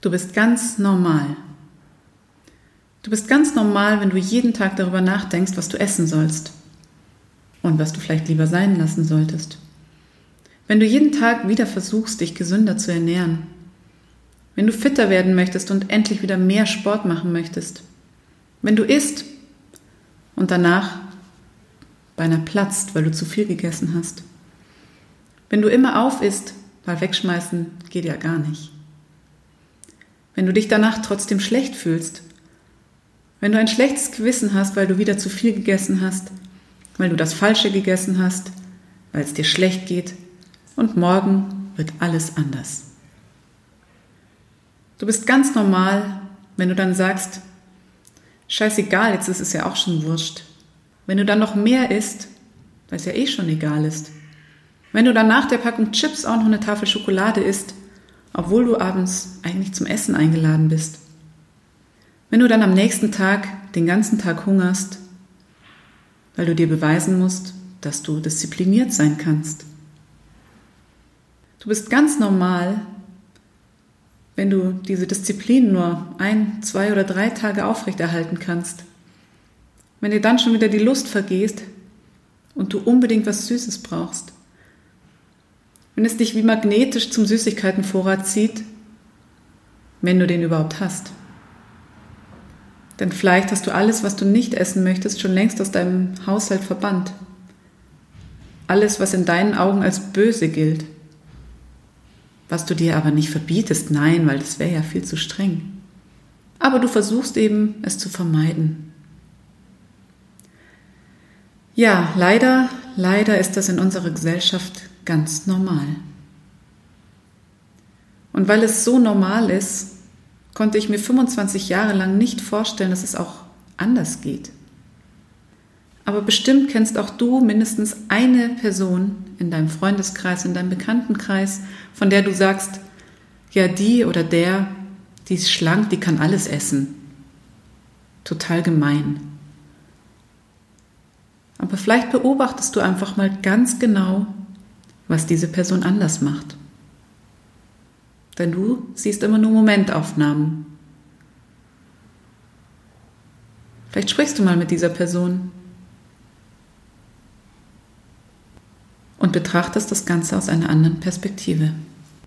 Du bist ganz normal. Du bist ganz normal, wenn du jeden Tag darüber nachdenkst, was du essen sollst und was du vielleicht lieber sein lassen solltest. Wenn du jeden Tag wieder versuchst, dich gesünder zu ernähren. Wenn du fitter werden möchtest und endlich wieder mehr Sport machen möchtest. Wenn du isst und danach beinahe platzt, weil du zu viel gegessen hast. Wenn du immer auf isst, weil wegschmeißen geht ja gar nicht. Wenn du dich danach trotzdem schlecht fühlst, wenn du ein schlechtes Gewissen hast, weil du wieder zu viel gegessen hast, weil du das Falsche gegessen hast, weil es dir schlecht geht und morgen wird alles anders. Du bist ganz normal, wenn du dann sagst, scheißegal, jetzt ist es ja auch schon wurscht. Wenn du dann noch mehr isst, weil es ja eh schon egal ist. Wenn du dann nach der Packung Chips auch noch eine Tafel Schokolade isst, obwohl du abends eigentlich zum Essen eingeladen bist. Wenn du dann am nächsten Tag den ganzen Tag hungerst, weil du dir beweisen musst, dass du diszipliniert sein kannst. Du bist ganz normal, wenn du diese Disziplin nur ein, zwei oder drei Tage aufrechterhalten kannst. Wenn dir dann schon wieder die Lust vergeht und du unbedingt was Süßes brauchst. Wenn es dich wie magnetisch zum Süßigkeitenvorrat zieht, wenn du den überhaupt hast. Denn vielleicht hast du alles, was du nicht essen möchtest, schon längst aus deinem Haushalt verbannt. Alles, was in deinen Augen als böse gilt. Was du dir aber nicht verbietest, nein, weil das wäre ja viel zu streng. Aber du versuchst eben, es zu vermeiden. Ja, leider, leider ist das in unserer Gesellschaft ganz normal. Und weil es so normal ist, konnte ich mir 25 Jahre lang nicht vorstellen, dass es auch anders geht. Aber bestimmt kennst auch du mindestens eine Person in deinem Freundeskreis, in deinem Bekanntenkreis, von der du sagst, ja, die oder der, die ist schlank, die kann alles essen. Total gemein. Aber vielleicht beobachtest du einfach mal ganz genau, was diese Person anders macht. Denn du siehst immer nur Momentaufnahmen. Vielleicht sprichst du mal mit dieser Person und betrachtest das Ganze aus einer anderen Perspektive.